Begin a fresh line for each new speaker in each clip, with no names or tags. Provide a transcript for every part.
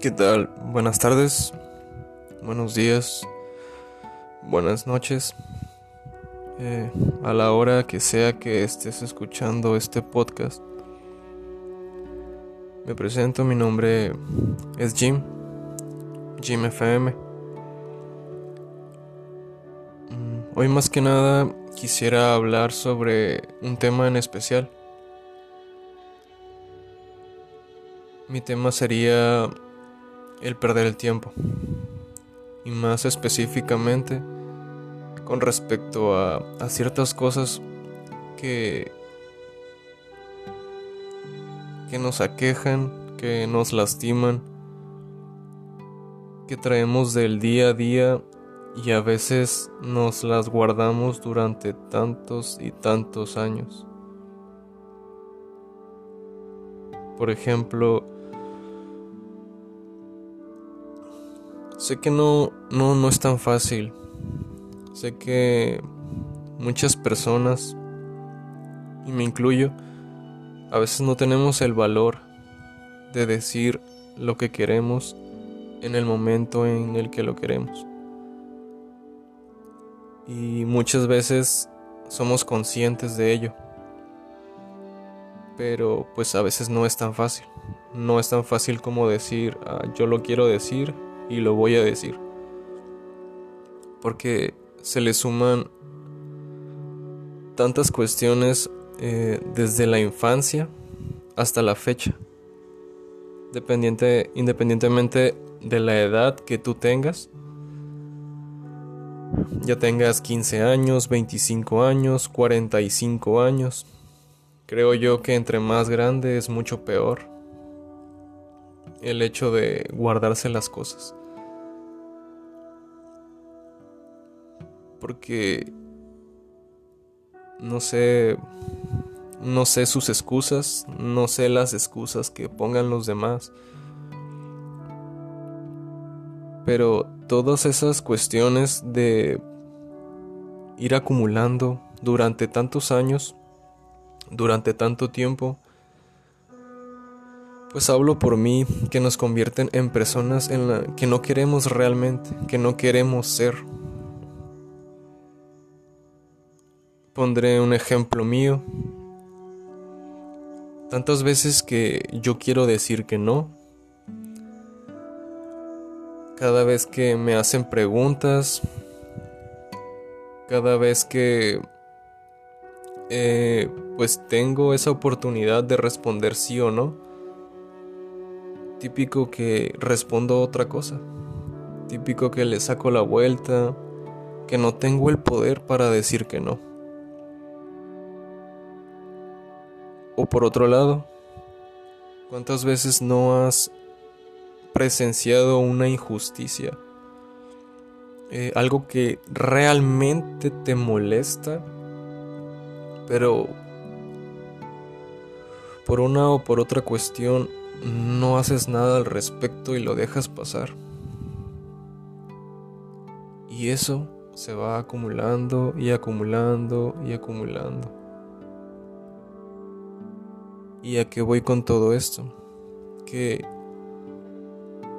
¿Qué tal? Buenas tardes, buenos días, buenas noches. Eh, a la hora que sea que estés escuchando este podcast, me presento, mi nombre es Jim, Jim FM. Mm, hoy más que nada quisiera hablar sobre un tema en especial. Mi tema sería el perder el tiempo. Y más específicamente con respecto a, ciertas cosas que, que nos aquejan, que nos lastiman, que traemos del día a día y a veces nos las guardamos durante tantos y tantos años. Por ejemplo, Sé que no, no, no es tan fácil. Sé que muchas personas, y me incluyo, a veces no tenemos el valor de decir lo que queremos en el momento en el que lo queremos. Y muchas veces somos conscientes de ello. Pero pues a veces no es tan fácil. No es tan fácil como decir, ah, yo lo quiero decir y lo voy a decir. Porque se le suman tantas cuestiones eh, desde la infancia hasta la fecha. Dependiente, independientemente de la edad que tú tengas, ya tengas 15 años, 25 años, 45 años, creo yo que entre más grande es mucho peor el hecho de guardarse las cosas. porque no sé no sé sus excusas, no sé las excusas que pongan los demás. Pero todas esas cuestiones de ir acumulando durante tantos años, durante tanto tiempo, pues hablo por mí que nos convierten en personas en la que no queremos realmente, que no queremos ser. Pondré un ejemplo mío. Tantas veces que yo quiero decir que no. Cada vez que me hacen preguntas. Cada vez que eh, pues tengo esa oportunidad de responder sí o no. Típico que respondo otra cosa. Típico que le saco la vuelta. Que no tengo el poder para decir que no. O por otro lado, ¿cuántas veces no has presenciado una injusticia? Eh, algo que realmente te molesta, pero por una o por otra cuestión no haces nada al respecto y lo dejas pasar. Y eso se va acumulando y acumulando y acumulando. ¿Y a qué voy con todo esto? Que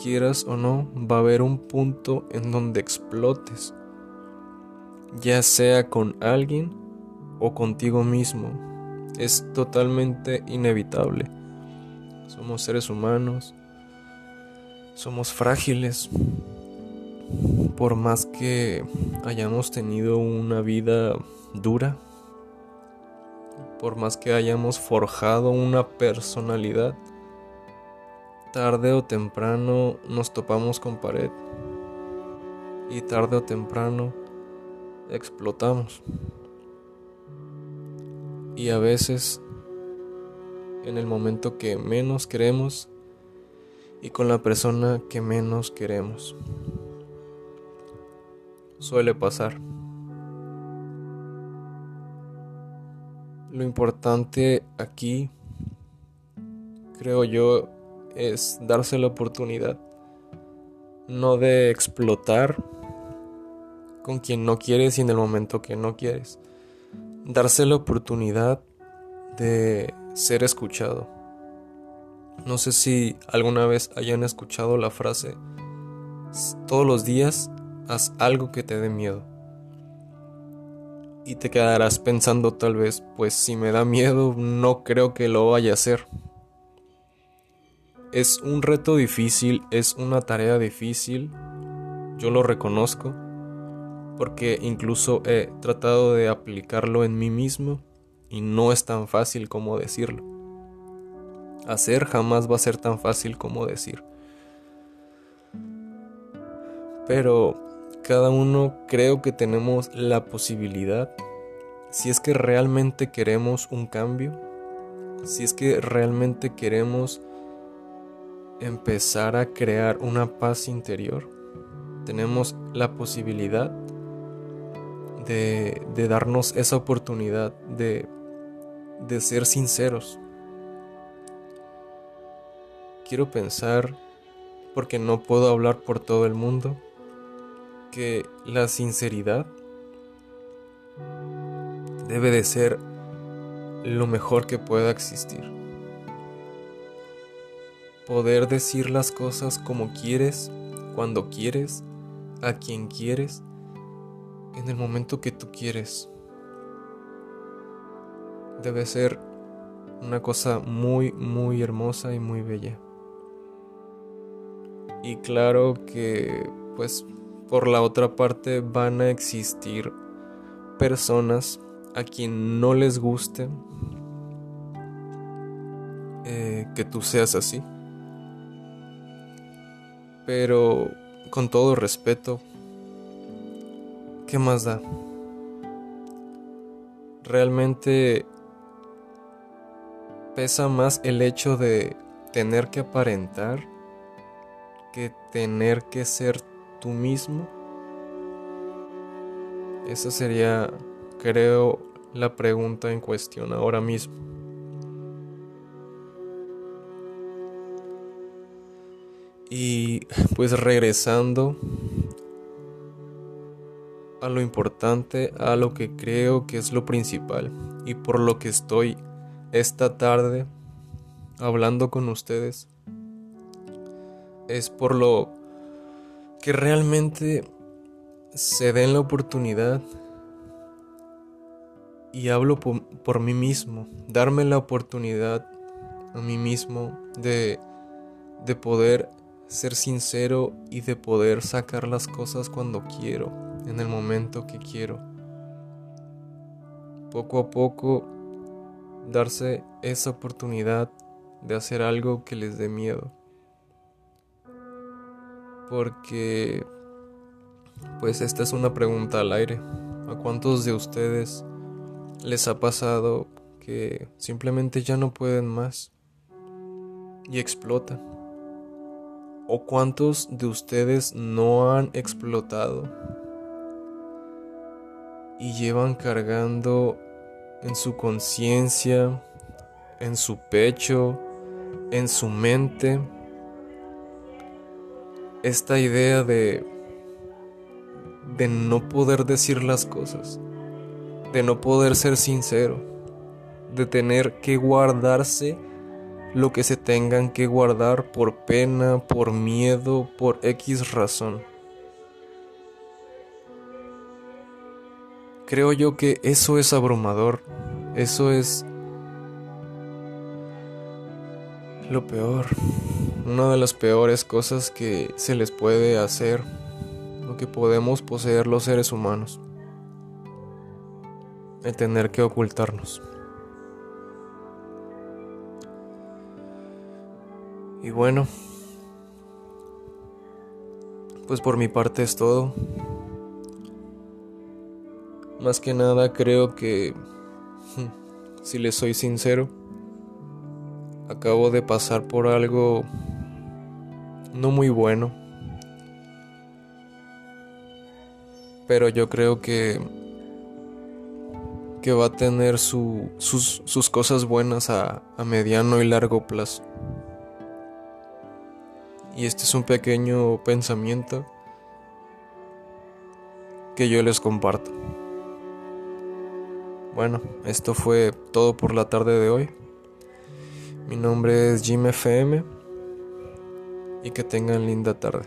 quieras o no, va a haber un punto en donde explotes, ya sea con alguien o contigo mismo. Es totalmente inevitable. Somos seres humanos, somos frágiles. Por más que hayamos tenido una vida dura, por más que hayamos forjado una personalidad, tarde o temprano nos topamos con pared y tarde o temprano explotamos. Y a veces, en el momento que menos queremos y con la persona que menos queremos. Suele pasar. Lo importante aquí, creo yo, es darse la oportunidad, no de explotar con quien no quieres y en el momento que no quieres. Darse la oportunidad de ser escuchado, No sé si alguna vez hayan escuchado la frase, todos los días haz algo que te dé miedo. Y te quedarás pensando tal vez, pues si me da miedo, no creo que lo vaya a hacer. Es un reto difícil, es una tarea difícil, yo lo reconozco, porque incluso he tratado de aplicarlo en mí mismo y no es tan fácil como decirlo. Hacer jamás va a ser tan fácil como decir. Pero cada uno creo que tenemos la posibilidad, si es que realmente queremos un cambio, si es que realmente queremos empezar a crear una paz interior, tenemos la posibilidad de, darnos esa oportunidad de, de ser sinceros quiero pensar, porque no puedo hablar por todo el mundo, que la sinceridad debe de ser lo mejor que pueda existir. Poder decir las cosas como quieres, cuando quieres, a quien quieres, en el momento que tú quieres. Debe ser una cosa muy, muy hermosa y muy bella. Y claro que pues por la otra parte van a existir personas a quien no les guste eh, que tú seas así. Pero con todo respeto, ¿qué más da? Realmente pesa más el hecho de tener que aparentar que tener que ser tú mismo? Esa sería, creo, la pregunta en cuestión ahora mismo. Y pues regresando a lo importante, a lo que creo que es lo principal y por lo que estoy esta tarde hablando con ustedes es por lo que realmente se den la oportunidad y hablo por, mí mismo, darme la oportunidad a mí mismo de, de poder ser sincero y de poder sacar las cosas cuando quiero, en el momento que quiero. Poco a poco darse esa oportunidad de hacer algo que les dé miedo porque pues esta es una pregunta al aire. ¿A cuántos de ustedes les ha pasado que simplemente ya no pueden más y explotan? ¿O cuántos de ustedes no han explotado y llevan cargando en su conciencia, en su pecho, en su mente, esta idea de de no poder decir las cosas, de no poder ser sincero, de tener que guardarse lo que se tengan que guardar por pena, por miedo, por X razón. Creo yo que eso es abrumador, eso es lo peor una de las peores cosas que se les puede hacer, lo que podemos poseer los seres humanos, el tener que ocultarnos. Y bueno, pues por mi parte es todo. Más que nada creo que, si les soy sincero, acabo de pasar por algo no muy bueno. Pero yo creo que que va a tener sus, sus, cosas buenas a, a mediano y largo plazo. Y este es un pequeño pensamiento que yo les comparto. Bueno, esto fue todo por la tarde de hoy. Mi nombre es Jim FM y que tengan linda tarde.